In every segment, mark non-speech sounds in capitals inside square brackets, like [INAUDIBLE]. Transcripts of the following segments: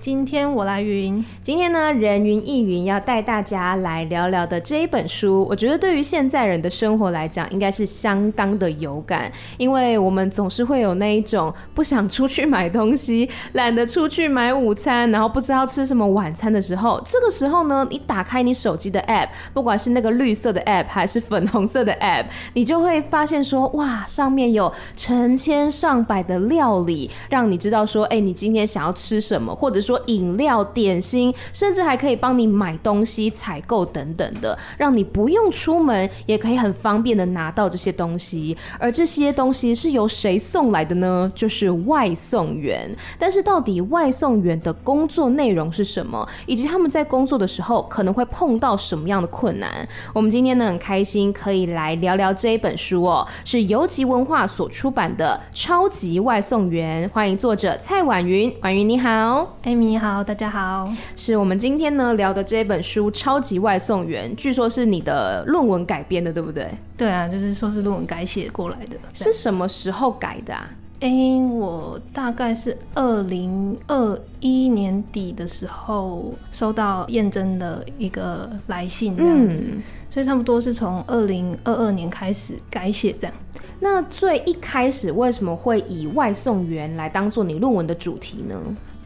今天我来云，今天呢，人云亦云要带大家来聊聊的这一本书，我觉得对于现在人的生活来讲，应该是相当的有感，因为我们总是会有那一种不想出去买东西，懒得出去买午餐，然后不知道吃什么晚餐的时候，这个时候呢，你打开你手机的 [LAUGHS] app，不管是那个绿色的 app 还是粉红色的 app，你就会发现说，哇，上面有成千上百的料理，让你知道说，哎，你今天想要吃什么，或者说。饮料、点心，甚至还可以帮你买东西、采购等等的，让你不用出门也可以很方便的拿到这些东西。而这些东西是由谁送来的呢？就是外送员。但是到底外送员的工作内容是什么，以及他们在工作的时候可能会碰到什么样的困难？我们今天呢很开心可以来聊聊这一本书哦，是游集文化所出版的《超级外送员》。欢迎作者蔡婉云，婉云你好。你好，大家好，是我们今天呢聊的这本书《超级外送员》，据说是你的论文改编的，对不对？对啊，就是说是论文改写过来的。是什么时候改的啊？哎、欸，我大概是二零二一年底的时候收到验证的一个来信，这样子，嗯、所以差不多是从二零二二年开始改写这样。那最一开始为什么会以外送员来当做你论文的主题呢？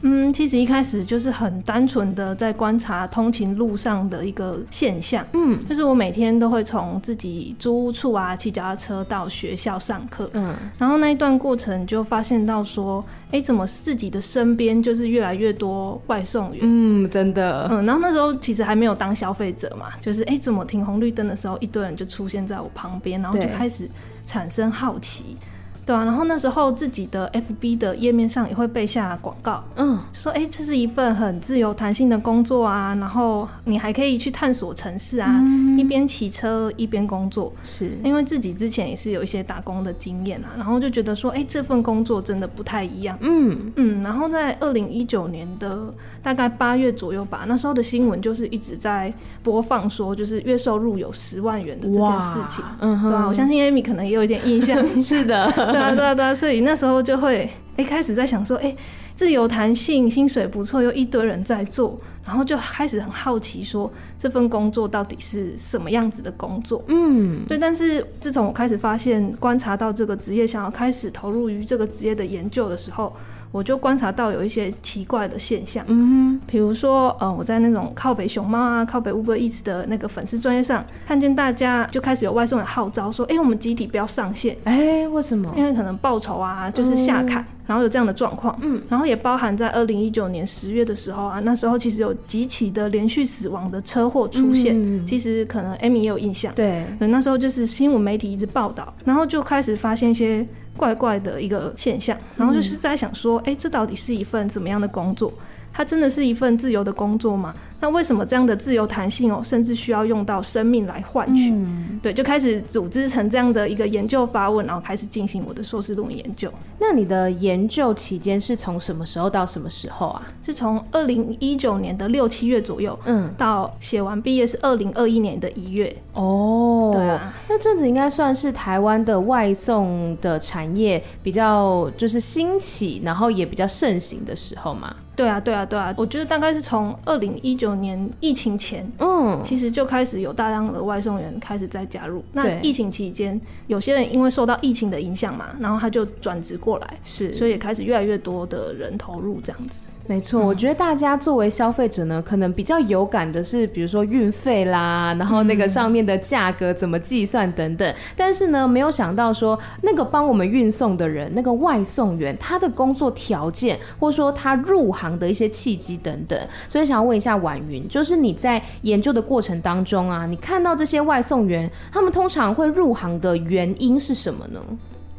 嗯，其实一开始就是很单纯的在观察通勤路上的一个现象。嗯，就是我每天都会从自己租屋处啊骑脚踏车到学校上课。嗯，然后那一段过程就发现到说，哎，怎么自己的身边就是越来越多外送员？嗯，真的。嗯，然后那时候其实还没有当消费者嘛，就是哎，怎么停红绿灯的时候，一堆人就出现在我旁边，然后就开始产生好奇。对啊，然后那时候自己的 FB 的页面上也会被下广告，嗯，就说哎，这是一份很自由弹性的工作啊，然后你还可以去探索城市啊，嗯、一边骑车一边工作，是。因为自己之前也是有一些打工的经验啊，然后就觉得说，哎，这份工作真的不太一样，嗯。嗯，然后在二零一九年的大概八月左右吧，那时候的新闻就是一直在播放说，就是月收入有十万元的这件事情，嗯哼，对啊，我相信 Amy 可能也有一点印象，[LAUGHS] 是的。对啊，对啊，对啊，所以那时候就会一开始在想说，哎，自由弹性，薪水不错，又一堆人在做，然后就开始很好奇说，这份工作到底是什么样子的工作？嗯，对。但是自从我开始发现、观察到这个职业，想要开始投入于这个职业的研究的时候。我就观察到有一些奇怪的现象，嗯哼，比如说，呃，我在那种靠北熊猫啊、靠北 Uber Eats 的那个粉丝专业上，看见大家就开始有外送员号召说，哎、欸，我们集体不要上线，哎、欸，为什么？因为可能报酬啊，就是下砍，嗯、然后有这样的状况，嗯，然后也包含在二零一九年十月的时候啊，那时候其实有几起的连续死亡的车祸出现，嗯、其实可能 Amy 也有印象，对，那时候就是新闻媒体一直报道，然后就开始发现一些。怪怪的一个现象，然后就是在想说，哎、嗯，这到底是一份怎么样的工作？它真的是一份自由的工作吗？那为什么这样的自由弹性哦，甚至需要用到生命来换取？嗯、对，就开始组织成这样的一个研究发问，然后开始进行我的硕士论文研究。那你的研究期间是从什么时候到什么时候啊？是从二零一九年的六七月左右，嗯，到写完毕业是二零二一年的一月。哦，对啊，那阵子应该算是台湾的外送的产业比较就是兴起，然后也比较盛行的时候嘛。对啊，对啊，对啊，我觉得大概是从二零一九年疫情前，嗯，其实就开始有大量的外送员开始在加入。那疫情期间，有些人因为受到疫情的影响嘛，然后他就转职过来，是，所以也开始越来越多的人投入这样子。没错，我觉得大家作为消费者呢，可能比较有感的是，比如说运费啦，然后那个上面的价格怎么计算等等。但是呢，没有想到说那个帮我们运送的人，那个外送员，他的工作条件，或者说他入行的一些契机等等。所以想要问一下婉云，就是你在研究的过程当中啊，你看到这些外送员，他们通常会入行的原因是什么呢？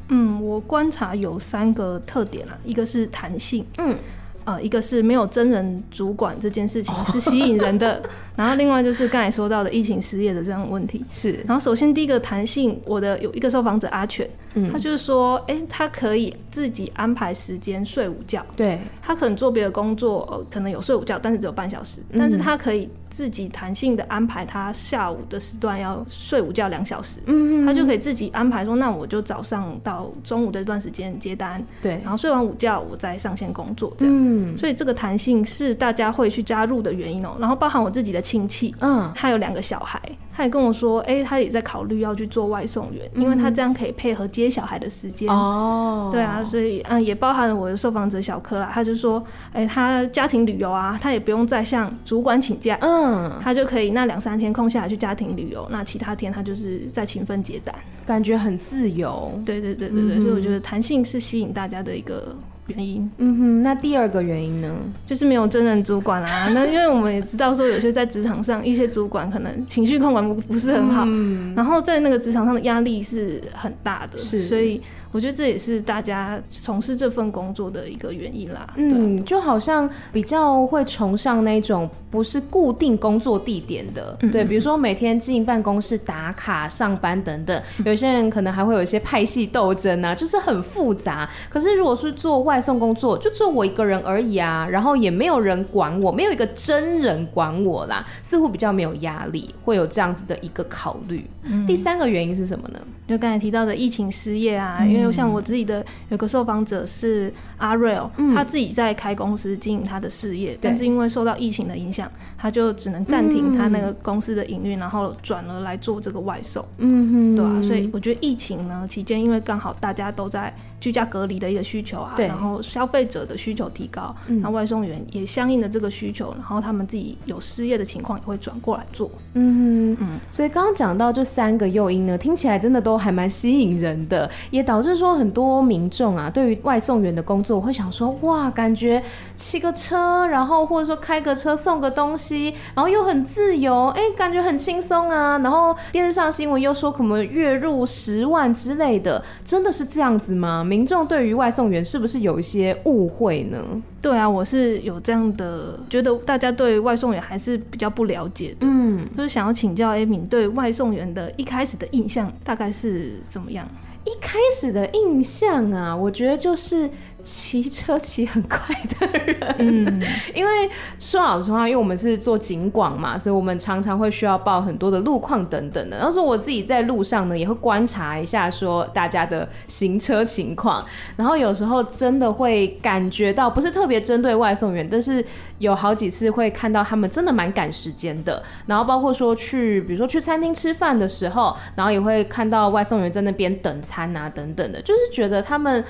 嗯，我观察有三个特点啊，一个是弹性，嗯。呃，一个是没有真人主管这件事情是吸引人的，[LAUGHS] 然后另外就是刚才说到的疫情失业的这样的问题。是。然后首先第一个弹性，我的有一个受访者阿全，嗯，他就是说，哎、欸，他可以自己安排时间睡午觉。对，他可能做别的工作，呃，可能有睡午觉，但是只有半小时，嗯、但是他可以自己弹性的安排他下午的时段要睡午觉两小时。嗯，他就可以自己安排说，那我就早上到中午这段时间接单，对，然后睡完午觉我再上线工作，这样。嗯，所以这个弹性是大家会去加入的原因哦、喔。然后包含我自己的亲戚，嗯，他有两个小孩，他也跟我说，哎、欸，他也在考虑要去做外送员，因为他这样可以配合接小孩的时间。哦，对啊，所以嗯，也包含了我的受访者小柯啦，他就说，哎、欸，他家庭旅游啊，他也不用再向主管请假，嗯，他就可以那两三天空下来去家庭旅游，那其他天他就是在勤奋接单，感觉很自由。对对对对对，嗯、所以我觉得弹性是吸引大家的一个。原因，嗯哼，那第二个原因呢，就是没有真人主管啊。[LAUGHS] 那因为我们也知道说，有些在职场上，一些主管可能情绪控管不不是很好，嗯，然后在那个职场上的压力是很大的，是，所以。我觉得这也是大家从事这份工作的一个原因啦。嗯，就好像比较会崇尚那种不是固定工作地点的，嗯、对，比如说每天进办公室打卡上班等等。有些人可能还会有一些派系斗争啊，就是很复杂。可是如果是做外送工作，就只有我一个人而已啊，然后也没有人管我，没有一个真人管我啦，似乎比较没有压力，会有这样子的一个考虑。嗯、第三个原因是什么呢？就刚才提到的疫情失业啊，嗯、因为。就像我自己的有个受访者是阿瑞哦，他自己在开公司经营他的事业，但是因为受到疫情的影响，他就只能暂停他那个公司的营运，然后转而来做这个外送。嗯哼，对啊，所以我觉得疫情呢期间，因为刚好大家都在居家隔离的一个需求啊，然后消费者的需求提高，那外送员也相应的这个需求，然后他们自己有失业的情况也会转过来做。嗯哼，嗯，所以刚刚讲到这三个诱因呢，听起来真的都还蛮吸引人的，也导致说很多民众啊，对于外送员的工作会想说，哇，感觉骑个车，然后或者说开个车送个东西，然后又很自由，哎，感觉很轻松啊。然后电视上新闻又说可能月入十万之类的，真的是这样子吗？民众对于外送员是不是有一些误会呢？对啊，我是有这样的觉得，大家对外送员还是比较不了解的。嗯，就是想要请教 Amy 对外送员的一开始的印象大概是怎么样？一开始的印象啊，我觉得就是。骑车骑很快的人，嗯，[LAUGHS] 因为说老实话，因为我们是做警广嘛，所以我们常常会需要报很多的路况等等的。然后说我自己在路上呢，也会观察一下说大家的行车情况，然后有时候真的会感觉到，不是特别针对外送员，但是有好几次会看到他们真的蛮赶时间的。然后包括说去，比如说去餐厅吃饭的时候，然后也会看到外送员在那边等餐啊等等的，就是觉得他们。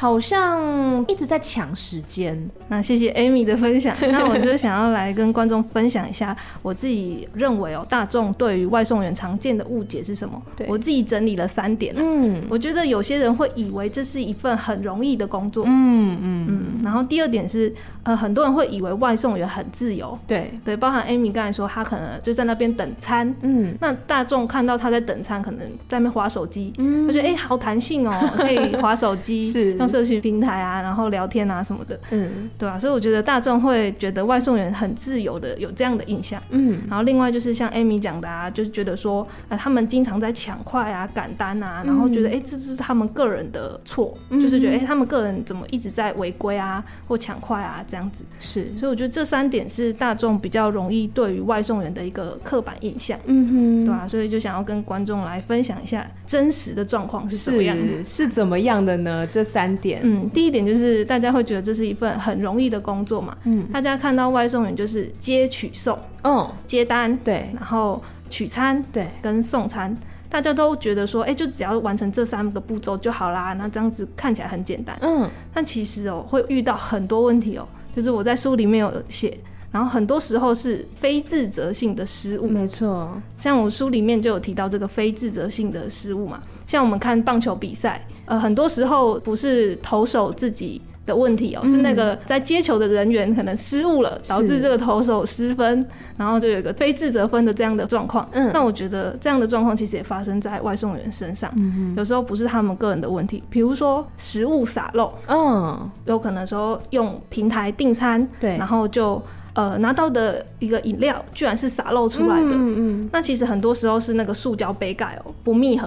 好像一直在抢时间。那谢谢 Amy 的分享。[LAUGHS] 那我就想要来跟观众分享一下，我自己认为哦，大众对于外送员常见的误解是什么？对，我自己整理了三点。嗯，我觉得有些人会以为这是一份很容易的工作。嗯嗯嗯。然后第二点是，呃，很多人会以为外送员很自由。对对，包含 Amy 刚才说，他可能就在那边等餐。嗯。那大众看到他在等餐，可能在那边滑手机。嗯。他觉得哎，好弹性哦，可以滑手机。[LAUGHS] 是。社群平台啊，然后聊天啊什么的，嗯，对啊，所以我觉得大众会觉得外送员很自由的，有这样的印象，嗯。然后另外就是像 Amy 讲的啊，就是觉得说，呃，他们经常在抢快啊、赶单啊，然后觉得哎、嗯，这是他们个人的错，嗯、就是觉得哎，他们个人怎么一直在违规啊或抢快啊这样子。是，所以我觉得这三点是大众比较容易对于外送员的一个刻板印象，嗯哼，对啊，所以就想要跟观众来分享一下真实的状况是什么样的，是，是怎么样的呢？这三。点。嗯，第一点就是大家会觉得这是一份很容易的工作嘛，嗯，大家看到外送员就是接取送，嗯，接单对，然后取餐对，跟送餐，大家都觉得说，哎、欸，就只要完成这三个步骤就好啦，那这样子看起来很简单，嗯，但其实哦、喔、会遇到很多问题哦、喔，就是我在书里面有写。然后很多时候是非自责性的失误，没错。像我书里面就有提到这个非自责性的失误嘛，像我们看棒球比赛，呃，很多时候不是投手自己的问题哦、是那个在接球的人员可能失误了，导致这个投手失分，然后就有一个非自责分的这样的状况。嗯，那我觉得这样的状况其实也发生在外送员身上，嗯哼。有时候不是他们个人的问题，比如说食物洒漏，嗯，有可能说用平台订餐，对，然后就。呃拿到的一个饮料居然是洒漏出来的。嗯嗯。那其实很多时候是那个塑胶杯盖哦不密合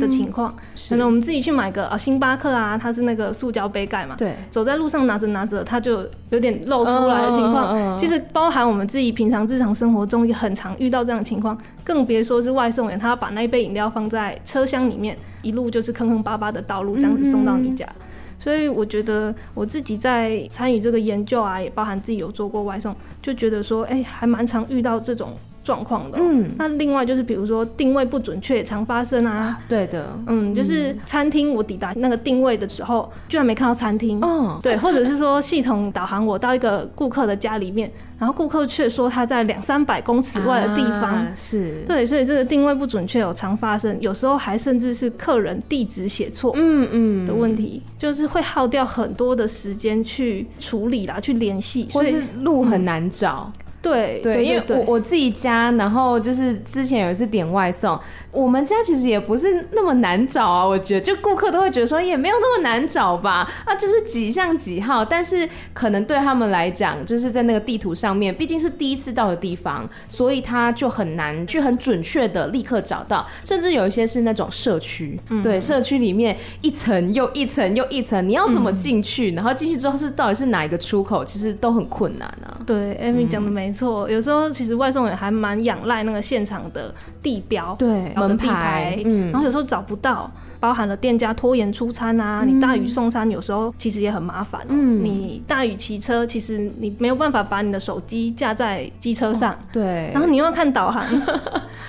的情况。可能我们自己去买个啊星巴克啊，它是那个塑胶杯盖嘛。对。走在路上拿着拿着，它就有点漏出来的情况。其实包含我们自己平常日常生活中也很常遇到这样的情况，更别说是外送员，他要把那一杯饮料放在车厢里面，一路就是坑坑巴巴的道路这样子送到你家。所以我觉得我自己在参与这个研究啊，也包含自己有做过外送，就觉得说，哎、还蛮常遇到这种状况的。嗯，那另外就是比如说定位不准确也常发生啊。对的，嗯，就是餐厅我抵达那个定位的时候，居然没看到餐厅。哦，对，或者是说系统导航我到一个顾客的家里面。然后顾客却说他在两三百公尺外的地方，啊、是对，所以这个定位不准确有常发生，有时候还甚至是客人地址写错，嗯嗯的问题，就是会耗掉很多的时间去处理啦，去联系，或是路很难找。嗯对对，因为我我自己家，然后就是之前有一次点外送，我们家其实也不是那么难找啊，我觉得就顾客都会觉得说也没有那么难找吧，啊就是几巷几号，但是可能对他们来讲，就是在那个地图上面，毕竟是第一次到的地方，所以他就很难去很准确的立刻找到，甚至有一些是那种社区，嗯、对，社区里面一层又一层又一层，你要怎么进去？嗯、然后进去之后是到底是哪一个出口，其实都很困难啊。对，Amy 讲的没。没错，有时候其实外送也还蛮仰赖那个现场的地标，对，门牌，嗯，然后有时候找不到。包含了店家拖延出餐啊，你大雨送餐有时候其实也很麻烦喔。嗯，你大雨骑车，其实你没有办法把你的手机架在机车上。哦，对。然后你又要看导航，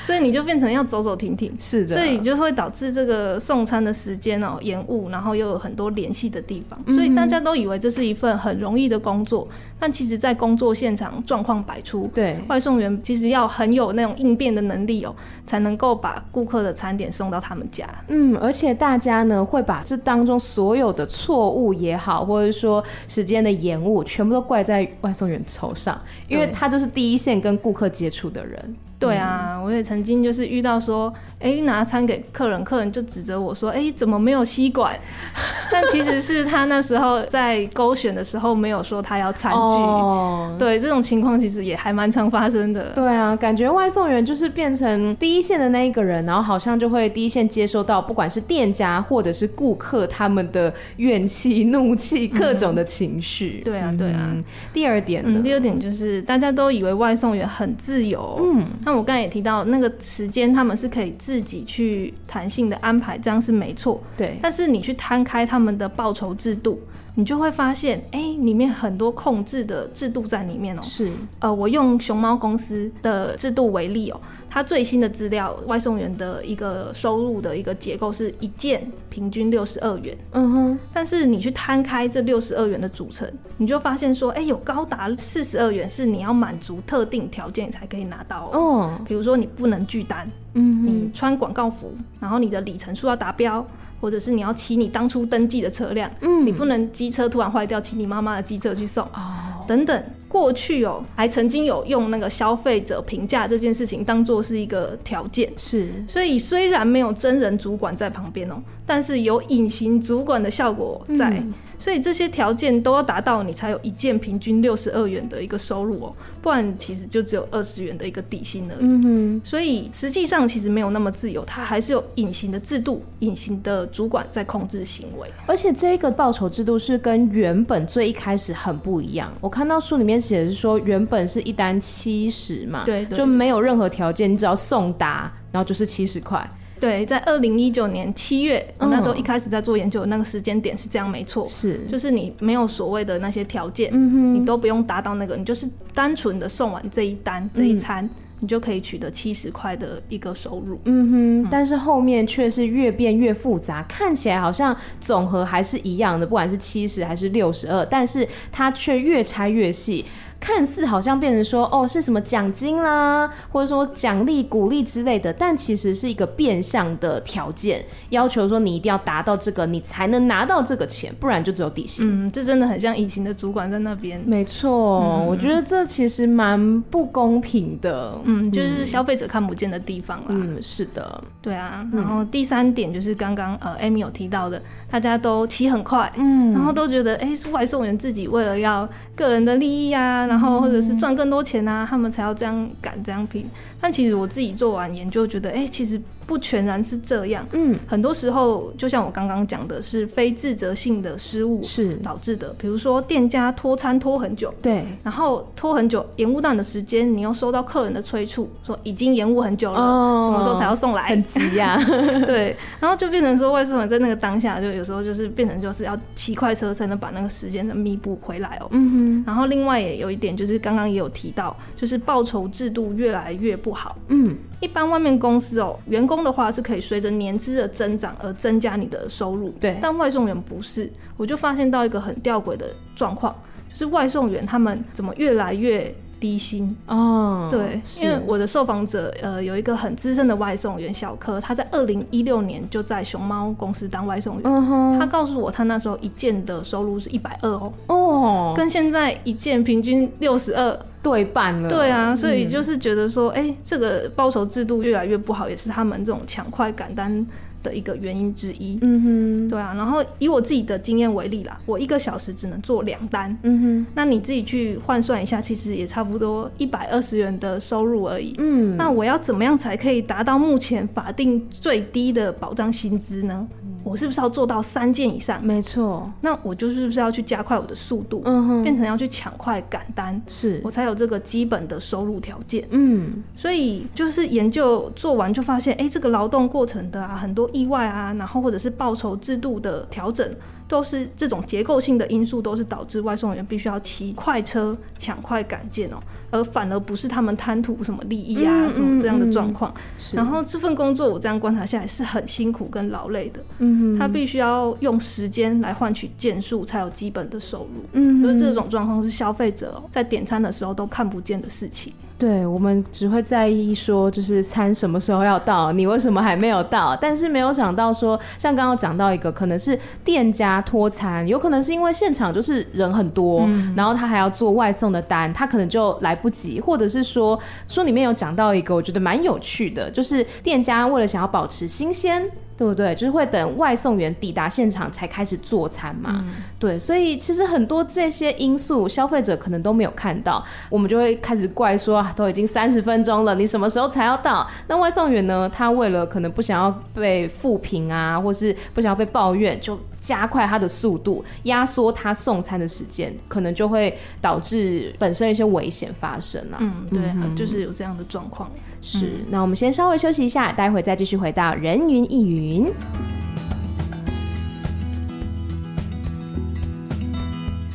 所以你就变成要走走停停。是的。所以就会导致这个送餐的时间喔延误，然后又有很多联系的地方。所以大家都以为这是一份很容易的工作，但其实在工作现场状况百出。对。外送员其实要很有那种应变的能力喔，才能够把顾客的餐点送到他们家。嗯，而且大家呢会把这当中所有的错误也好，或者说时间的延误，全部都怪在外送员头上，因为他就是第一线跟顾客接触的人。对啊，我也曾经就是遇到说，哎、欸，拿餐给客人，客人就指责我说，哎、欸，怎么没有吸管？[LAUGHS] 但其实是他那时候在勾选的时候没有说他要餐具。哦，对，这种情况其实也还蛮常发生的。对啊，感觉外送员就是变成第一线的那一个人，然后好像就会第一线接收到不管是店家或者是顾客他们的怨气、怒气、各种的情绪。[LAUGHS] 对啊，对啊。第二点，嗯，第二点就是大家都以为外送员很自由。嗯。那我刚才也提到，那个时间他们是可以自己去弹性的安排，这样是没错。对。但是你去摊开他们的报酬制度，你就会发现，哎、欸，里面很多控制的制度在里面哦、喔。是。呃，我用熊猫公司的制度为例哦、喔。它最新的资料，外送员的一个收入的一个结构是一件平均六十二元。嗯哼。但是你去摊开这六十二元的组成，你就发现说，哎、欸，有高达四十二元是你要满足特定条件才可以拿到。哦。比如说你不能拒单，嗯，你穿广告服，然后你的里程数要达标，或者是你要骑你当初登记的车辆，嗯，你不能机车突然坏掉，骑你妈妈的机车去送。哦。等等。过去哦，还曾经有用那个消费者评价这件事情当做是一个条件，是，所以虽然没有真人主管在旁边哦，但是有隐形主管的效果在。嗯所以这些条件都要达到，你才有一件平均六十二元的一个收入哦，不然其实就只有二十元的一个底薪而已。嗯哼。所以实际上其实没有那么自由，它还是有隐形的制度、隐形的主管在控制行为。而且这个报酬制度是跟原本最一开始很不一样。我看到书里面写的是说，原本是一单七十嘛，对，对，就没有任何条件，你只要送达，然后就是七十块。对，在二零一九年七月，嗯，那时候一开始在做研究那个时间点是这样，没错，是，就是你没有所谓的那些条件，嗯，你都不用达到那个，你就是单纯的送完这一单这一餐，嗯，你就可以取得七十块的一个收入。嗯哼，嗯，但是后面却是越变越复杂，看起来好像总和还是一样的，不管是七十还是六十二，但是它却越拆越细。看似好像变成说哦，是什么奖金啦，或者说奖励、鼓励之类的，但其实是一个变相的条件，要求说你一定要达到这个，你才能拿到这个钱，不然就只有底薪。嗯，这真的很像隐形的主管在那边。没错，嗯，我觉得这其实蛮不公平的。嗯，就是消费者看不见的地方啦。嗯，是的，对啊。然后第三点就是刚刚呃，Amy 有提到的，大家都骑很快，嗯，然后都觉得哎，欸，是外送员自己为了要个人的利益啊。然后或者是赚更多钱啊，他们才要这样赶这样拼。但其实我自己做完研究，觉得哎、欸，其实。不全然是这样，嗯，很多时候就像我刚刚讲的，是非自责性的失误是导致的。比如说店家拖餐拖很久，对，然后拖很久，延误到你的时间，你又收到客人的催促，说已经延误很久了，哦，什么时候才要送来？很急呀，啊，[LAUGHS] 对，然后就变成说外送员在那个当下，就有时候就是变成就是要骑快车才能把那个时间的弥补回来哦。嗯哼。然后另外也有一点就是刚刚也有提到，就是报酬制度越来越不好。嗯。一般外面公司哦，员工的话是可以随着年资的增长而增加你的收入，对。但外送员不是，我就发现到一个很吊诡的状况，就是外送员他们怎么越来越低薪。哦，对，因为我的受访者呃有一个很资深的外送员小柯，他在二零一六年就在熊猫公司当外送员，嗯哼，他告诉我他那时候一件的收入是一百二哦，哦，跟现在一件平均六十二。对半了，对啊，所以就是觉得说，哎、嗯欸，这个报酬制度越来越不好，也是他们这种抢快赶单的一个原因之一。嗯哼，对啊。然后以我自己的经验为例啦，我一个小时只能做两单。嗯哼，那你自己去换算一下，其实也差不多一百二十元的收入而已。嗯，那我要怎么样才可以达到目前法定最低的保障薪资呢？我是不是要做到三件以上？没错，那我就是不是要去加快我的速度，嗯哼，变成要去抢快赶单，是我才有这个基本的收入条件。嗯，所以就是研究做完就发现，哎、欸，这个劳动过程的啊，很多意外啊，然后或者是报酬制度的调整。都是这种结构性的因素，都是导致外送员必须要骑快车抢快赶件哦，而反而不是他们贪图什么利益啊、嗯、什么这样的状况。然后这份工作我这样观察下来是很辛苦跟劳累的。嗯，他必须要用时间来换取件数才有基本的收入。嗯，就是这种状况是消费者在点餐的时候都看不见的事情。对，我们只会在意说，就是餐什么时候要到，你为什么还没有到？但是没有想到说，像刚刚讲到一个，可能是店家拖餐，有可能是因为现场就是人很多，嗯、然后他还要做外送的单，他可能就来不及，或者是说书里面有讲到一个，我觉得蛮有趣的，就是店家为了想要保持新鲜。对不对？就是会等外送员抵达现场才开始做餐嘛。嗯、对，所以其实很多这些因素，消费者可能都没有看到，我们就会开始怪说啊，都已经三十分钟了，你什么时候才要到？那外送员呢？他为了可能不想要被负评啊，或是不想要被抱怨，就加快他的速度，压缩他送餐的时间，可能就会导致本身一些危险发生啊。嗯，对就是有这样的状况。是、那我们先稍微休息一下，待会再继续回到人云亦云。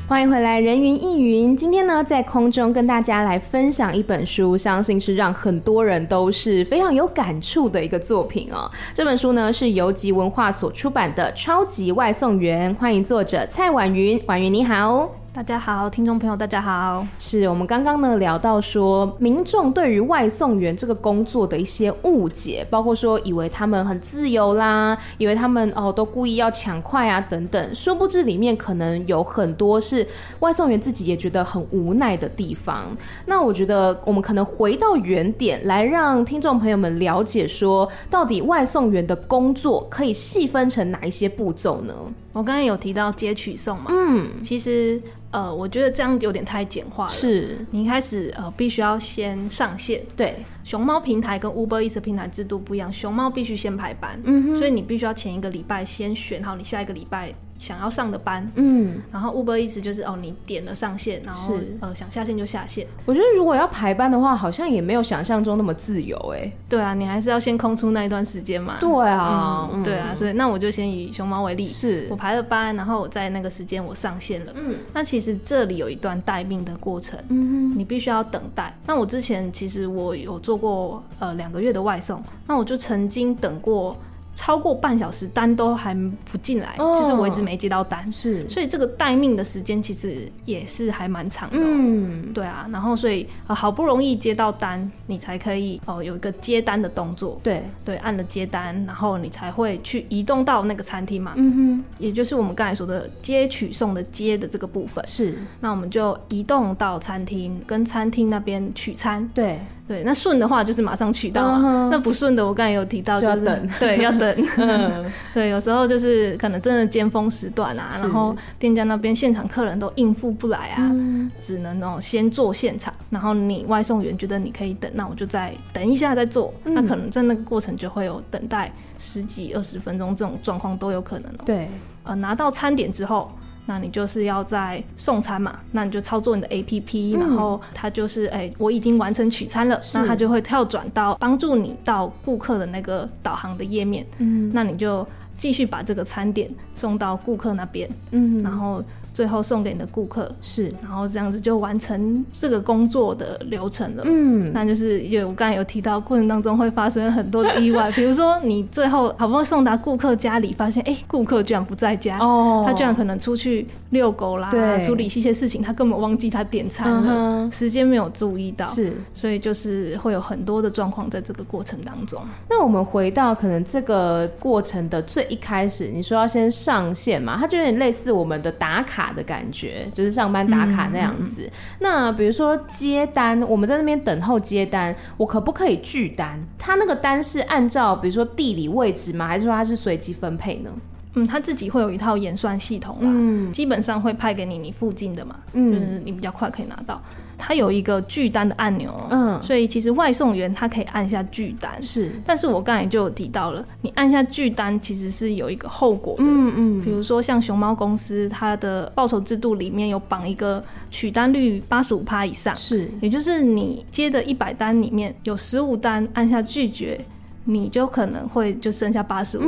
欢迎回来，人云亦云。今天呢，在空中跟大家来分享一本书，相信是让很多人都是非常有感触的一个作品哦。这本书呢，是游集文化所出版的《超级外送员》，欢迎作者蔡婉云。婉云你好。大家好，听众朋友，大家好。是我们刚刚呢聊到说，民众对于外送员这个工作的一些误解，包括说以为他们很自由啦，以为他们哦都故意要抢快啊等等，殊不知里面可能有很多是外送员自己也觉得很无奈的地方。那我觉得我们可能回到原点来，让听众朋友们了解说，到底外送员的工作可以细分成哪一些步骤呢？我刚刚有提到接取送嘛，嗯，其实。呃，我觉得这样有点太简化了。是你一开始呃，必须要先上线。对，熊猫平台跟 Uber Eats 平台制度不一样，熊猫必须先排班，嗯哼，所以你必须要前一个礼拜先选好你下一个礼拜想要上的班，嗯，然后 Uber Eats 就是哦，你点了上线，然后呃想下线就下线。我觉得如果要排班的话，好像也没有想象中那么自由哎、欸。对啊，你还是要先空出那一段时间嘛。对啊、嗯，对啊，所以那我就先以熊猫为例，是我排了班，然后我在那个时间我上线了。嗯，那其实这里有一段待命的过程，嗯哼，你必须要等待。那我之前其实我有做过呃两个月的外送，那我就曾经等过。超过半小时单都还不进来，就、oh, 是我一直没接到单，是，所以这个待命的时间其实也是还蛮长的、喔。嗯，对啊，然后所以、呃、好不容易接到单，你才可以哦、呃、有一个接单的动作。对对，按了接单，然后你才会去移动到那个餐厅嘛。嗯哼，也就是我们刚才说的接取送的接的这个部分。是，那我们就移动到餐厅，跟餐厅那边取餐。对。对，那顺的话就是马上取到嘛，uh -huh. 那不顺的我刚才有提到，就是，就要等，对，要等 [LAUGHS] [LAUGHS] 对，有时候就是可能真的尖峰时段啊，然后店家那边现场客人都应付不来啊，嗯、只能哦先做现场，然后你外送员觉得你可以等，那我就再等一下再做。嗯、那可能在那个过程就会有等待十几二十分钟这种状况都有可能哦。对，呃，拿到餐点之后。那你就是要在送餐嘛，那你就操作你的 APP，、嗯、然后它就是哎、欸，我已经完成取餐了，那它就会跳转到帮助你到顾客的那个导航的页面，嗯，那你就继续把这个餐点送到顾客那边，嗯，然后。最后送给你的顾客是，然后这样子就完成这个工作的流程了。嗯，那就是因为我刚才有提到过程当中会发生很多的意外，比如说你最后好不容易送达顾客家里，发现哎，顾客居然不在家，哦，他居然可能出去遛狗啦，对，处理一些事情，他根本忘记他点餐了，嗯、时间没有注意到，是，所以就是会有很多的状况在这个过程当中。那我们回到可能这个过程的最一开始，你说要先上线嘛，它就有点类似我们的打卡。的感觉就是上班打卡那样子。嗯、那比如说接单，我们在那边等候接单，我可不可以拒单？他那个单是按照比如说地理位置吗？还是说他是随机分配呢？嗯，他自己会有一套演算系统啦，嗯，基本上会派给你你附近的嘛，嗯，就是你比较快可以拿到。它有一个拒单的按钮，嗯，所以其实外送员他可以按下拒单，是。但是我刚才就有提到了，你按下拒单其实是有一个后果的，嗯嗯。比如说像熊猫公司，它的报酬制度里面有绑一个取单率八十五趴以上，是，也就是你接的一百单里面有十五单按下拒绝。你就可能会就剩下八十五，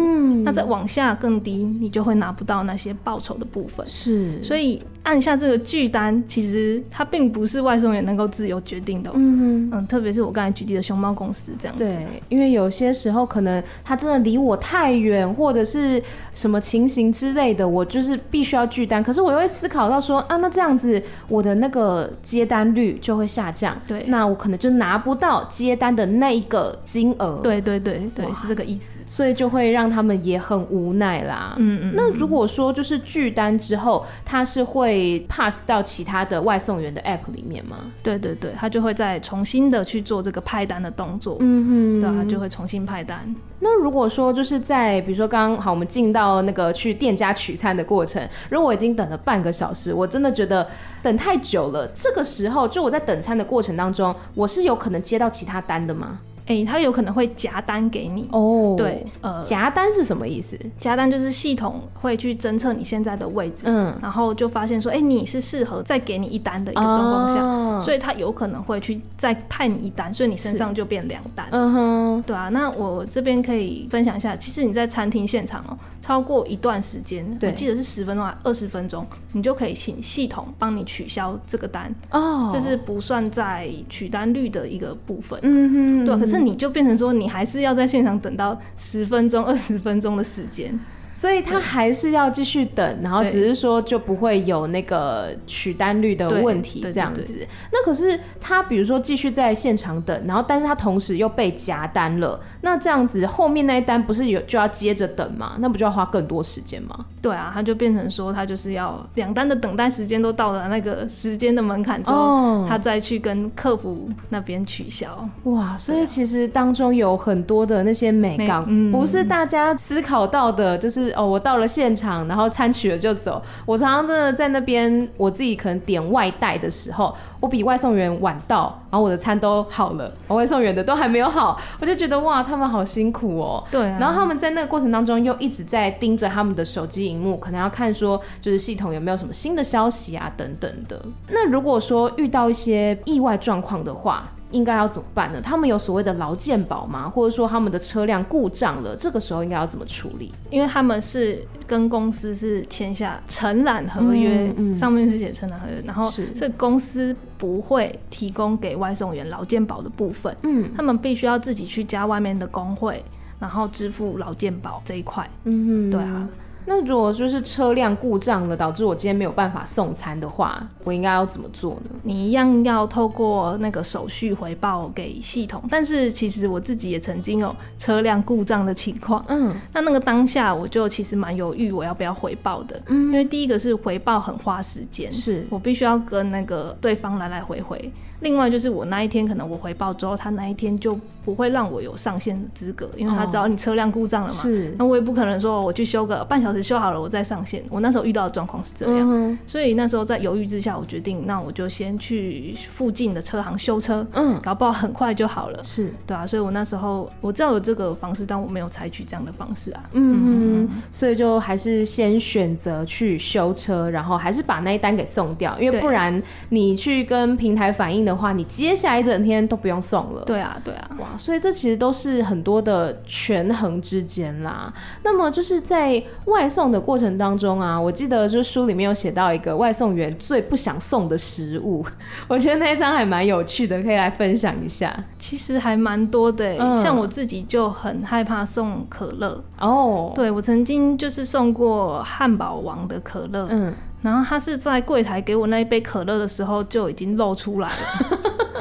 那再往下更低，你就会拿不到那些报酬的部分。是，所以按下这个拒单，其实它并不是外送员能够自由决定的。嗯嗯，特别是我刚才举例的熊猫公司这样子。对，因为有些时候可能它真的离我太远，或者是什么情形之类的，我就是必须要拒单。可是我又会思考到说啊，那这样子我的那个接单率就会下降。对，那我可能就拿不到接单的那一个金额。对对。对对，是这个意思，所以就会让他们也很无奈啦。嗯嗯，那如果说就是拒单之后，他是会 pass 到其他的外送员的 app 里面吗？对对对，他就会再重新的去做这个派单的动作。嗯哼，对，他就会重新派单。那如果说就是在比如说刚刚好我们进到那个去店家取餐的过程，如果我已经等了半个小时，我真的觉得等太久了，这个时候就我在等餐的过程当中，我是有可能接到其他单的吗？哎、欸，他有可能会夹单给你哦。Oh, 对，呃，夹单是什么意思？夹单就是系统会去侦测你现在的位置，嗯，然后就发现说，哎、欸，你是适合再给你一单的一个状况下，oh. 所以他有可能会去再派你一单，所以你身上就变两单。嗯哼，对啊。那我这边可以分享一下，其实你在餐厅现场哦，超过一段时间，我记得是十分钟还二十分钟，你就可以请系统帮你取消这个单哦，oh. 这是不算在取单率的一个部分。嗯哼，对啊，可是。那你就变成说，你还是要在现场等到十分钟、二十分钟的时间。所以他还是要继续等，然后只是说就不会有那个取单率的问题这样子。那可是他比如说继续在现场等，然后但是他同时又被夹单了，那这样子后面那一单不是有就要接着等吗？那不就要花更多时间吗？对啊，他就变成说他就是要两单的等待时间都到了那个时间的门槛之后，哦，他再去跟客服那边取消。哇，所以其实当中有很多的那些美感，嗯，不是大家思考到的，就是。哦，我到了现场，然后餐取了就走。我常常真的在那边，我自己可能点外带的时候，我比外送员晚到，然后我的餐都好了，外送员的都还没有好，我就觉得哇，他们好辛苦哦。对啊。然后他们在那个过程当中又一直在盯着他们的手机荧幕，可能要看说就是系统有没有什么新的消息啊等等的。那如果说遇到一些意外状况的话，应该要怎么办呢？他们有所谓的劳健保吗？或者说他们的车辆故障了，这个时候应该要怎么处理？因为他们是跟公司是签下承揽合约，嗯嗯、上面是写承揽合约，然后所以公司不会提供给外送员劳健保的部分，嗯，他们必须要自己去加外面的工会，然后支付劳健保这一块，嗯哼，对啊。那如果就是车辆故障了，导致我今天没有办法送餐的话，我应该要怎么做呢？你一样要透过那个手续回报给系统。但是其实我自己也曾经有车辆故障的情况，嗯，那那个当下我就其实蛮犹豫，我要不要回报的，嗯，因为第一个是回报很花时间，是我必须要跟那个对方来来回回。另外就是我那一天可能我回报之后，他那一天就不会让我有上线的资格，因为他知道你车辆故障了嘛，是，那我也不可能说我去修个半小时修好了我再上线。我那时候遇到的状况是这样，嗯，所以那时候在犹豫之下，我决定那我就先去附近的车行修车，嗯，搞不好很快就好了，是对啊，所以我那时候我知道有这个方式，但我没有采取这样的方式啊，嗯嗯，所以就还是先选择去修车，然后还是把那一单给送掉，因为不然你去跟平台反映的话，你接下来一整天都不用送了。对啊，对啊，哇，所以这其实都是很多的权衡之间啦。那么就是在外送的过程当中啊，我记得就是书里面有写到一个外送员最不想送的食物，[LAUGHS] 我觉得那一张还蛮有趣的，可以来分享一下。其实还蛮多的，嗯，像我自己就很害怕送可乐哦。对，我曾经就是送过汉堡王的可乐，嗯。然后他是在柜台给我那一杯可乐的时候就已经露出来了。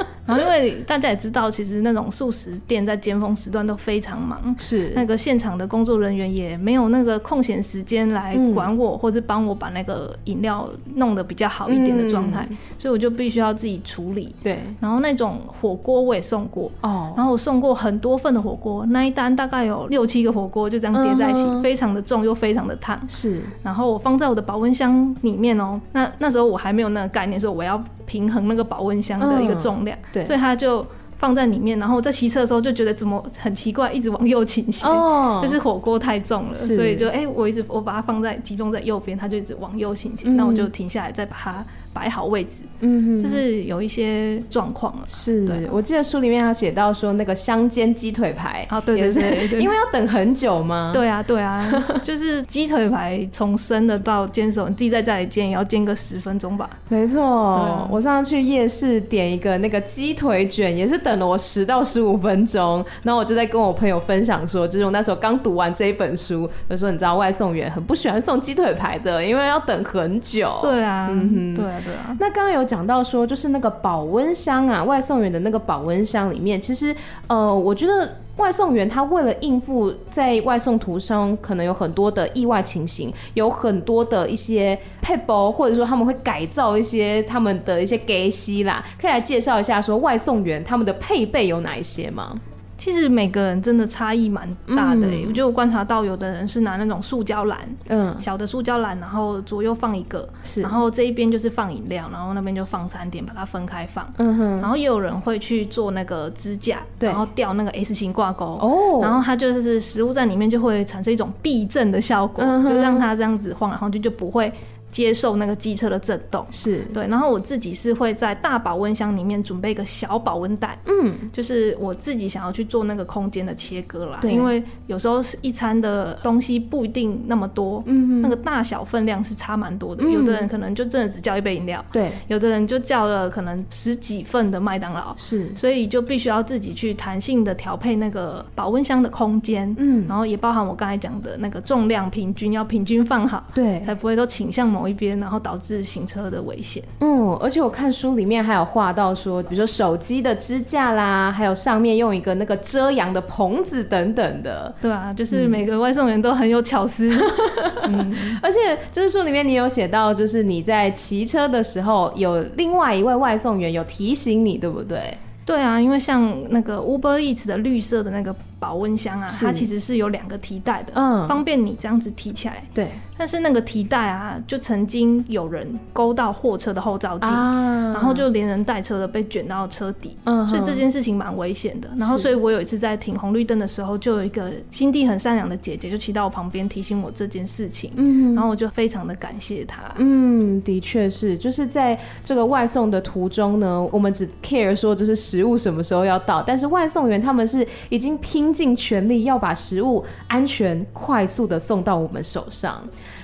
[LAUGHS] 然后，因为大家也知道，其实那种速食店在尖峰时段都非常忙，是那个现场的工作人员也没有那个空闲时间来管我，嗯、或者帮我把那个饮料弄得比较好一点的状态，嗯、所以我就必须要自己处理。对，然后那种火锅我也送过哦，然后我送过很多份的火锅，那一单大概有六七个火锅就这样叠在一起，嗯、非常的重又非常的烫。是，然后我放在我的保温箱里面哦，那那时候我还没有那个概念，说我要平衡那个保温箱的一个重量。所以他就放在里面，然后在骑车的时候就觉得怎么很奇怪，一直往右倾斜，哦，就是火锅太重了，所以就哎、欸，我一直我把它放在集中在右边，它就一直往右倾斜，那、嗯、我就停下来再把它。摆好位置，嗯哼，就是有一些状况了。是，对，我记得书里面有写到说那个香煎鸡腿排啊，对对对，对，因为要等很久吗？对啊，对啊，就是鸡腿排从生的到煎熟，你自己在家里煎也要煎个十分钟吧？没错，啊、我上次去夜市点一个那个鸡腿卷，也是等了我十到十五分钟。然后我就在跟我朋友分享说，就是我那时候刚读完这一本书，就说你知道外送员很不喜欢送鸡腿排的，因为要等很久。对啊，嗯哼，对啊。对啊，那刚刚有讲到说，就是那个保温箱啊，外送员的那个保温箱里面，其实，呃，我觉得外送员他为了应付在外送途上可能有很多的意外情形，有很多的一些配包，或者说他们会改造一些他们的一些给息啦，可以来介绍一下说外送员他们的配备有哪一些吗？其实每个人真的差异蛮大的、欸嗯、我觉得我观察到，有的人是拿那种塑胶篮，嗯，小的塑胶篮，然后左右放一个，是，然后这一边就是放饮料，然后那边就放餐点，把它分开放，嗯哼，然后也有人会去做那个支架，对，然后吊那个 S 型挂钩，哦，然后它就是食物在里面就会产生一种避震的效果，嗯、就让它这样子晃，然后就就不会。接受那个机车的震动。是。对，然后我自己是会在大保温箱里面准备一个小保温袋，嗯，就是我自己想要去做那个空间的切割啦，对，因为有时候是一餐的东西不一定那么多，嗯，那个大小分量是差蛮多的，嗯，有的人可能就真的只叫一杯饮料，对，有的人就叫了可能十几份的麦当劳，是，所以就必须要自己去弹性的调配那个保温箱的空间，嗯，然后也包含我刚才讲的那个重量平均要平均放好，对，才不会都倾向某。一边，然后导致行车的危险。嗯，而且我看书里面还有画到说，比如说手机的支架啦，还有上面用一个那个遮阳的棚子等等的。对啊，就是每个外送员都很有巧思。[LAUGHS] 嗯，而且就是书里面你有写到，就是你在骑车的时候，有另外一位外送员有提醒你，对不对？对啊，因为像那个 Uber Eats 的绿色的那个保温箱啊，它其实是有两个提袋的，嗯，方便你这样子提起来。对。但是那个提袋啊，就曾经有人勾到货车的后照镜，啊，然后就连人带车的被卷到车底，嗯，所以这件事情蛮危险的。然后，所以我有一次在停红绿灯的时候，就有一个心地很善良的姐姐就骑到我旁边提醒我这件事情，嗯，然后我就非常的感谢她。嗯，的确是，就是在这个外送的途中呢，我们只 care 说就是食食物什么时候要到，但是外送员他们是已经拼尽全力要把食物安全快速的送到我们手上。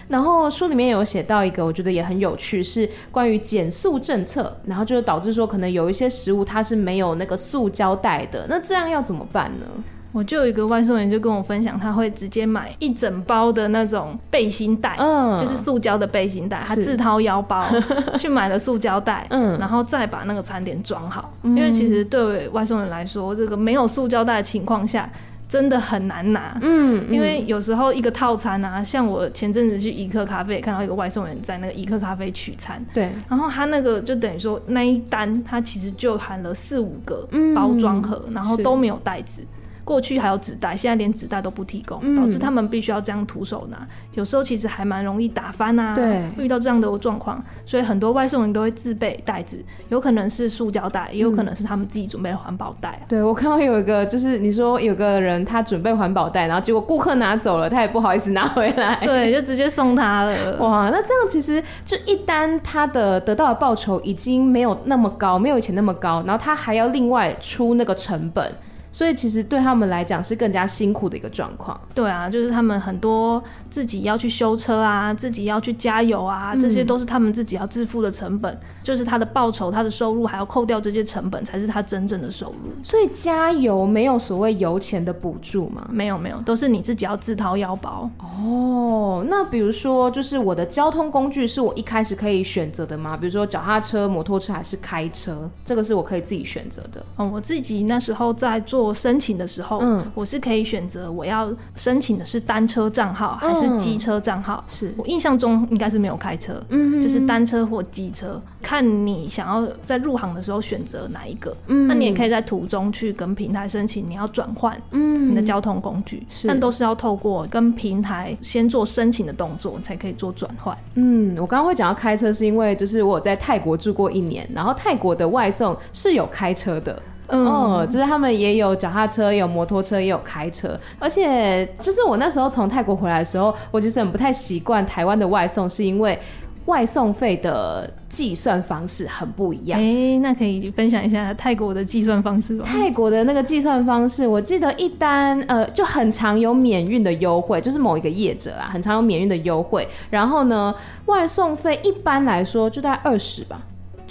然后书里面有写到一个，我觉得也很有趣，是关于减速政策，然后就导致说可能有一些食物它是没有那个塑胶袋的，那这样要怎么办呢？我就有一个外送员就跟我分享，他会直接买一整包的那种背心袋，嗯，就是塑胶的背心袋，他自掏腰包 [LAUGHS] 去买了塑胶袋，嗯，然后再把那个餐点装好，嗯，因为其实对外送员来说，这个没有塑胶袋的情况下。真的很难拿，嗯，因为有时候一个套餐啊，像我前阵子去怡客咖啡也看到一个外送员在那个怡客咖啡取餐，对，然后他那个就等于说那一单他其实就含了四五个包装盒，然后都没有袋子。过去还有纸袋，现在连纸袋都不提供，嗯，导致他们必须要这样徒手拿。有时候其实还蛮容易打翻啊，对，会遇到这样的状况，所以很多外送人都会自备袋子，有可能是塑胶袋，也有可能是他们自己准备的环保袋，啊。对，我看到有一个，就是你说有个人他准备环保袋，然后结果顾客拿走了，他也不好意思拿回来，[LAUGHS] 对，就直接送他了。哇，那这样其实就一单他的得到的报酬已经没有那么高，没有以前那么高，然后他还要另外出那个成本。所以其实对他们来讲是更加辛苦的一个状况。对啊，就是他们很多自己要去修车啊，自己要去加油啊，这些都是他们自己要自付的成本。嗯、就是他的报酬、他的收入还要扣掉这些成本，才是他真正的收入。所以加油没有所谓油钱的补助吗？没有没有，都是你自己要自掏腰包。哦，那比如说，就是我的交通工具是我一开始可以选择的吗？比如说脚踏车、摩托车还是开车？这个是我可以自己选择的。嗯，我自己那时候在做。我申请的时候，嗯，我是可以选择我要申请的是单车账号还是机车账号。是、嗯、我印象中应该是没有开车，嗯，就是单车或机车，看你想要在入行的时候选择哪一个。嗯，那你也可以在途中去跟平台申请你要转换，嗯，你的交通工具，是，但都是要透过跟平台先做申请的动作才可以做转换。嗯，我刚刚会讲到开车，是因为就是我在泰国住过一年，然后泰国的外送是有开车的。嗯、哦，就是他们也有脚踏车，也有摩托车，也有开车，而且就是我那时候从泰国回来的时候，我其实很不太习惯台湾的外送，是因为外送费的计算方式很不一样。哎、欸，那可以分享一下泰国的计算方式吗？泰国的那个计算方式，我记得一单呃就很常有免运的优惠，就是某一个业者啊，很常有免运的优惠。然后呢，外送费一般来说就大概二十吧。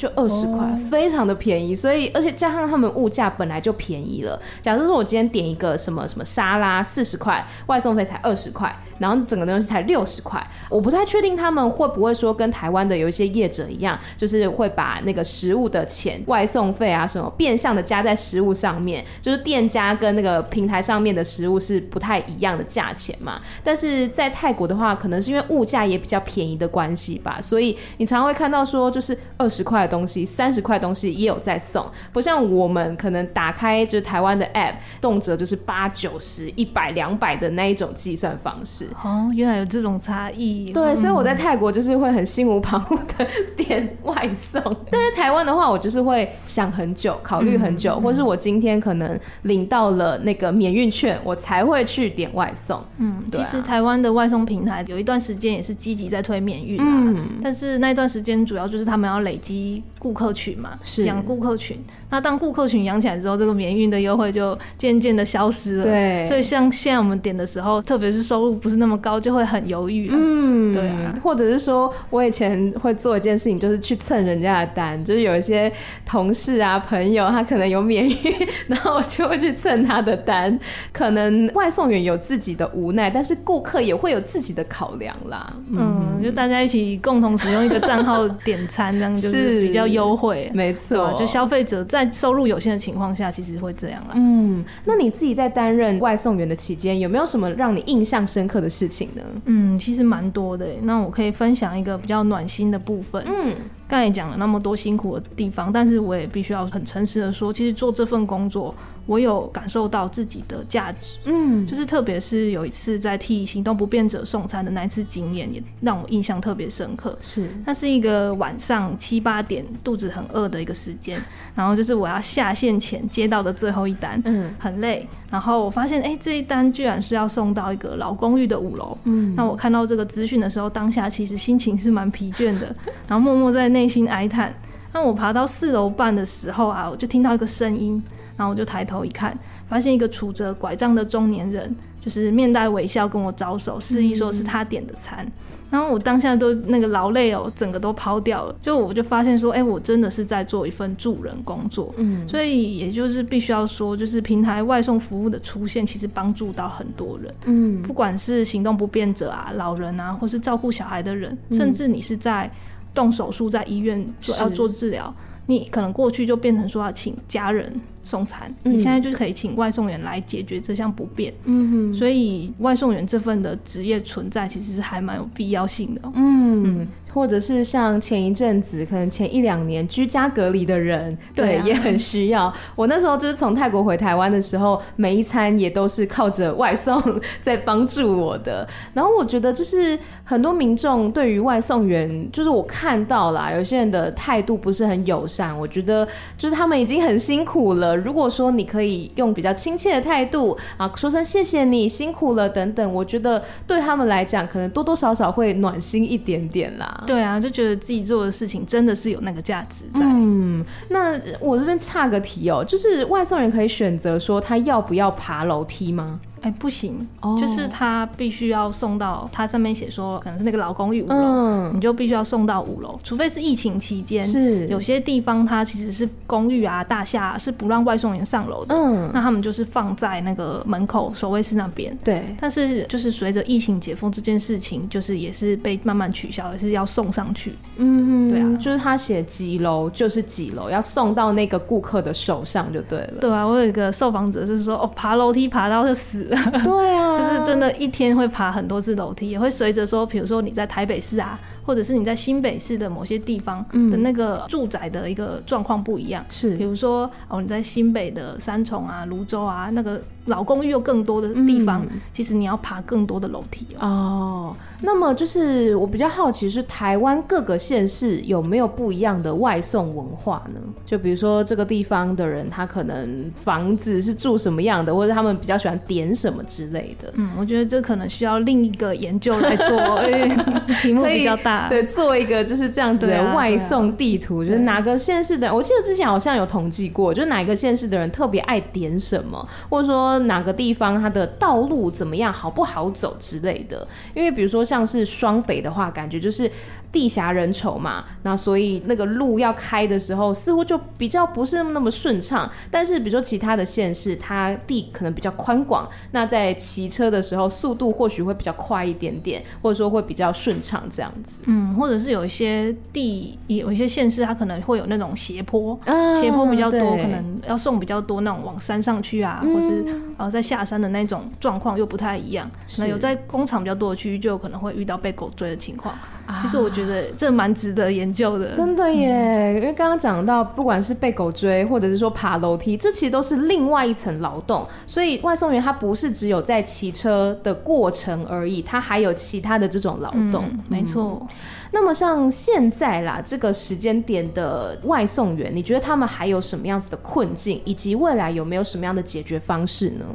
就二十块，非常的便宜，所以而且加上他们物价本来就便宜了。假设说我今天点一个什么什么沙拉四十块，外送费才二十块，然后整个东西才六十块。我不太确定他们会不会说跟台湾的有一些业者一样，就是会把那个食物的钱、外送费啊什么变相的加在食物上面，就是店家跟那个平台上面的食物是不太一样的价钱嘛。但是在泰国的话，可能是因为物价也比较便宜的关系吧，所以你常常会看到说就是二十块。东西三十块东西也有在送，不像我们可能打开就是台湾的 app，动辄就是八九十、一百、两百的那一种计算方式。哦，原来有这种差异。对，所以我在泰国就是会很心无旁骛的点外送，[LAUGHS] 但在台湾的话，我就是会想很久，考虑很久，嗯，或是我今天可能领到了那个免运券，我才会去点外送。嗯，啊，其实台湾的外送平台有一段时间也是积极在推免运啊，嗯，但是那一段时间主要就是他们要累积。顾客群嘛，是养顾客群。那当顾客群养起来之后，这个免运的优惠就渐渐的消失了。对，所以像现在我们点的时候，特别是收入不是那么高，就会很犹豫。嗯，对啊。或者是说我以前会做一件事情，就是去蹭人家的单，就是有一些同事啊、朋友，他可能有免运，[LAUGHS] 然后我就会去蹭他的单。可能外送员有自己的无奈，但是顾客也会有自己的考量啦。嗯，嗯就大家一起共同使用一个账号点餐，这样就是比较优惠。没错，就消费者在。在收入有限的情况下，其实会这样啦。嗯，那你自己在担任外送员的期间，有没有什么让你印象深刻的事情呢？嗯，其实蛮多的。那我可以分享一个比较暖心的部分。嗯。刚才讲了那么多辛苦的地方，但是我也必须要很诚实的说，其实做这份工作，我有感受到自己的价值。嗯，就是特别是有一次在替行动不便者送餐的那一次经验，也让我印象特别深刻。是，那是一个晚上七八点，肚子很饿的一个时间，然后就是我要下线前接到的最后一单，嗯，很累。然后我发现，哎、欸，这一单居然是要送到一个老公寓的五楼。嗯，那我看到这个资讯的时候，当下其实心情是蛮疲倦的，然后默默在内心哀叹。那我爬到四楼半的时候啊，我就听到一个声音，然后我就抬头一看，发现一个杵着拐杖的中年人，就是面带微笑跟我招手，示意说是他点的餐。然后我当下都那个劳累哦，整个都抛掉了。就我就发现说，哎、欸，我真的是在做一份助人工作。嗯，所以也就是必须要说，就是平台外送服务的出现，其实帮助到很多人。嗯，不管是行动不便者啊、老人啊，或是照顾小孩的人，甚至你是在动手术在医院说要做治疗。你可能过去就变成说要请家人送餐，嗯、你现在就是可以请外送员来解决这项不便。嗯哼，所以外送员这份的职业存在其实是还蛮有必要性的。嗯。嗯或者是像前一阵子，可能前一两年居家隔离的人，对，也很需要。我那时候就是从泰国回台湾的时候，每一餐也都是靠着外送 [LAUGHS] 在帮助我的。然后我觉得就是很多民众对于外送员，就是我看到啦，有些人的态度不是很友善。我觉得就是他们已经很辛苦了。如果说你可以用比较亲切的态度啊，说声谢谢你辛苦了等等，我觉得对他们来讲，可能多多少少会暖心一点点啦。对啊，就觉得自己做的事情真的是有那个价值在。嗯，那我这边岔个题哦，就是外送员可以选择说他要不要爬楼梯吗？哎、欸，不行，oh. 就是他必须要送到，他上面写说可能是那个老公寓五楼，嗯、你就必须要送到五楼，除非是疫情期间，是有些地方它其实是公寓啊、大厦、啊、是不让外送员上楼的，嗯，那他们就是放在那个门口守卫室那边，对。但是就是随着疫情解封这件事情，就是也是被慢慢取消，也是要送上去，嗯，对啊，就是他写几楼就是几楼，要送到那个顾客的手上就对了。对啊，我有一个受访者就是说，哦，爬楼梯爬到就死。对啊，就是真的，一天会爬很多次楼梯，也会随着说，比如说你在台北市啊。或者是你在新北市的某些地方的那个住宅的一个状况不一样，是、嗯，比如说哦，你在新北的三重啊、泸州啊，那个老公寓又更多的地方，嗯、其实你要爬更多的楼梯哦。哦，那么就是我比较好奇是台湾各个县市有没有不一样的外送文化呢？就比如说这个地方的人，他可能房子是住什么样的，或者他们比较喜欢点什么之类的。嗯，我觉得这可能需要另一个研究来做，因 [LAUGHS] 为题目比较大。对，做一个就是这样子的外送地图，啊啊、就是哪个县市的，我记得之前好像有统计过，就是哪个县市的人特别爱点什么，或者说哪个地方它的道路怎么样，好不好走之类的。因为比如说像是双北的话，感觉就是。地狭人稠嘛，那所以那个路要开的时候，似乎就比较不是那么顺畅。但是比如说其他的县市，它地可能比较宽广，那在骑车的时候，速度或许会比较快一点点，或者说会比较顺畅这样子。嗯，或者是有一些地，有一些县市它可能会有那种斜坡，啊、斜坡比较多，对可能要送比较多那种往山上去啊，嗯、或是呃在下山的那种状况又不太一样。那有在工厂比较多的区域，就有可能会遇到被狗追的情况。其实我觉得这蛮值得研究的，真的耶！因为刚刚讲到，不管是被狗追，或者是说爬楼梯，这其实都是另外一层劳动。所以外送员他不是只有在骑车的过程而已，他还有其他的这种劳动。嗯，没错。嗯。那么像现在啦，这个时间点的外送员，你觉得他们还有什么样子的困境，以及未来有没有什么样的解决方式呢？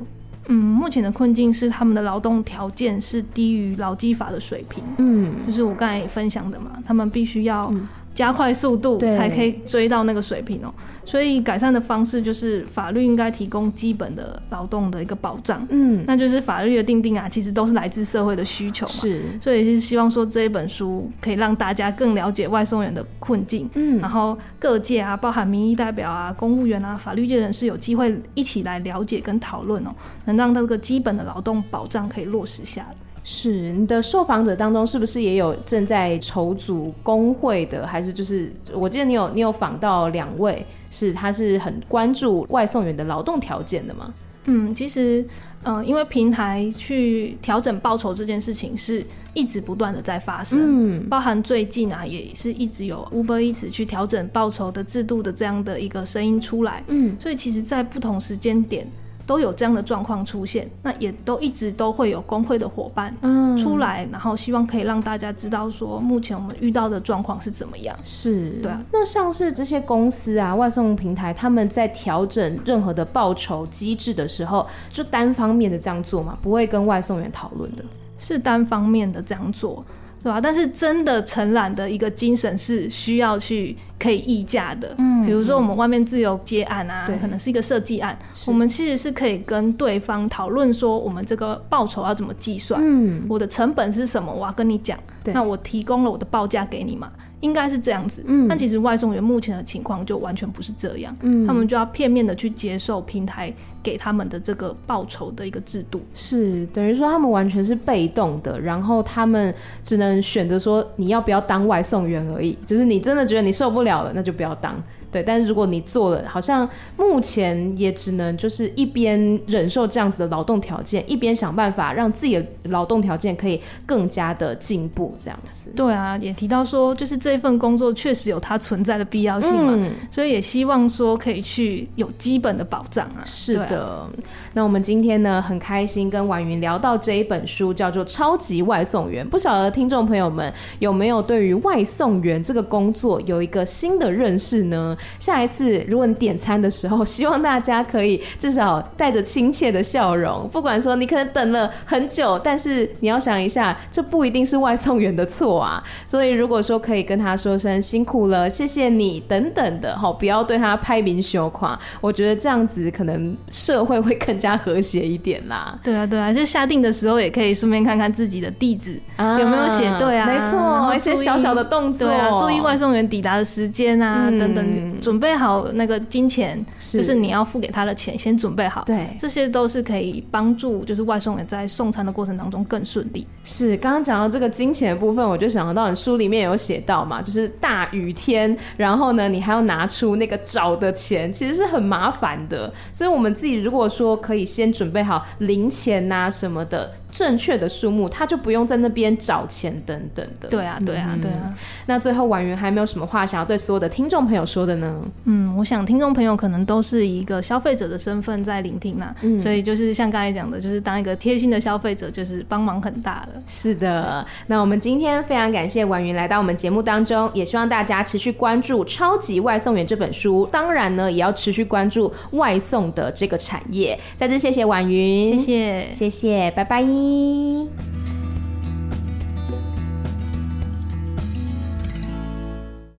嗯，目前的困境是他们的劳动条件是低于劳基法的水平。嗯，就是我刚才分享的嘛，他们必须要加快速度才可以追到那个水平哦。所以改善的方式就是法律应该提供基本的劳动的一个保障。嗯，那就是法律的定定啊，其实都是来自社会的需求嘛。是，所以是希望说这一本书可以让大家更了解外送员的困境。嗯，然后各界啊，包含民意代表啊、公务员啊、法律界人士有机会一起来了解跟讨论哦，能让这个基本的劳动保障可以落实下来。是，你的受访者当中是不是也有正在筹组工会的？还是就是我记得你有你有访到两位，是他是很关注外送员的劳动条件的吗？嗯，其实，嗯、呃，因为平台去调整报酬这件事情是一直不断的在发生，嗯，包含最近啊，也是一直有 Uber Eats 去调整报酬的制度的这样的一个声音出来，嗯，所以其实，在不同时间点。都有这样的状况出现，那也都一直都会有工会的伙伴出来，嗯、然后希望可以让大家知道说，目前我们遇到的状况是怎么样。是，对啊。那像是这些公司啊，外送平台，他们在调整任何的报酬机制的时候，就单方面的这样做嘛，不会跟外送员讨论的。是单方面的这样做。对吧、啊？但是真的承揽的一个精神是需要去可以议价的。嗯，比如说我们外面自由接案啊，可能是一个设计案，我们其实是可以跟对方讨论说，我们这个报酬要怎么计算？嗯，我的成本是什么？我要跟你讲。那我提供了我的报价给你嘛？应该是这样子，嗯，但其实外送员目前的情况就完全不是这样，嗯，他们就要片面的去接受平台给他们的这个报酬的一个制度，是等于说他们完全是被动的，然后他们只能选择说你要不要当外送员而已，就是你真的觉得你受不了了，那就不要当。对，但是如果你做了，好像目前也只能就是一边忍受这样子的劳动条件，一边想办法让自己的劳动条件可以更加的进步，这样子。对啊，也提到说，就是这份工作确实有它存在的必要性嘛，嗯、所以也希望说可以去有基本的保障啊。是的，啊、那我们今天呢很开心跟婉云聊到这一本书，叫做《超级外送员》，不晓得听众朋友们有没有对于外送员这个工作有一个新的认识呢？下一次，如果你点餐的时候，希望大家可以至少带着亲切的笑容。不管说你可能等了很久，但是你要想一下，这不一定是外送员的错啊。所以如果说可以跟他说声辛苦了，谢谢你等等的，好，不要对他拍明羞垮。我觉得这样子可能社会会更加和谐一点啦。[LAUGHS] 对啊，对啊，就下定的时候也可以顺便看看自己的地址、啊、有没有写对啊。没错，一些小小的动作，对啊，注意外送员抵达的时间啊，嗯、等等。准备好那个金钱，是就是你要付给他的钱，先准备好。对，这些都是可以帮助，就是外送员在送餐的过程当中更顺利。是，刚刚讲到这个金钱的部分，我就想到你书里面有写到嘛，就是大雨天，然后呢，你还要拿出那个找的钱，其实是很麻烦的。所以我们自己如果说可以先准备好零钱啊什么的。正确的数目，他就不用在那边找钱等等的。对啊，对啊，对啊。那最后婉云还没有什么话想要对所有的听众朋友说的呢？嗯，我想听众朋友可能都是一个消费者的身份在聆听呐，嗯、所以就是像刚才讲的，就是当一个贴心的消费者，就是帮忙很大了。是的，那我们今天非常感谢婉云来到我们节目当中，也希望大家持续关注《超级外送员》这本书，当然呢，也要持续关注外送的这个产业。再次谢谢婉云，谢谢，谢谢，拜拜 안.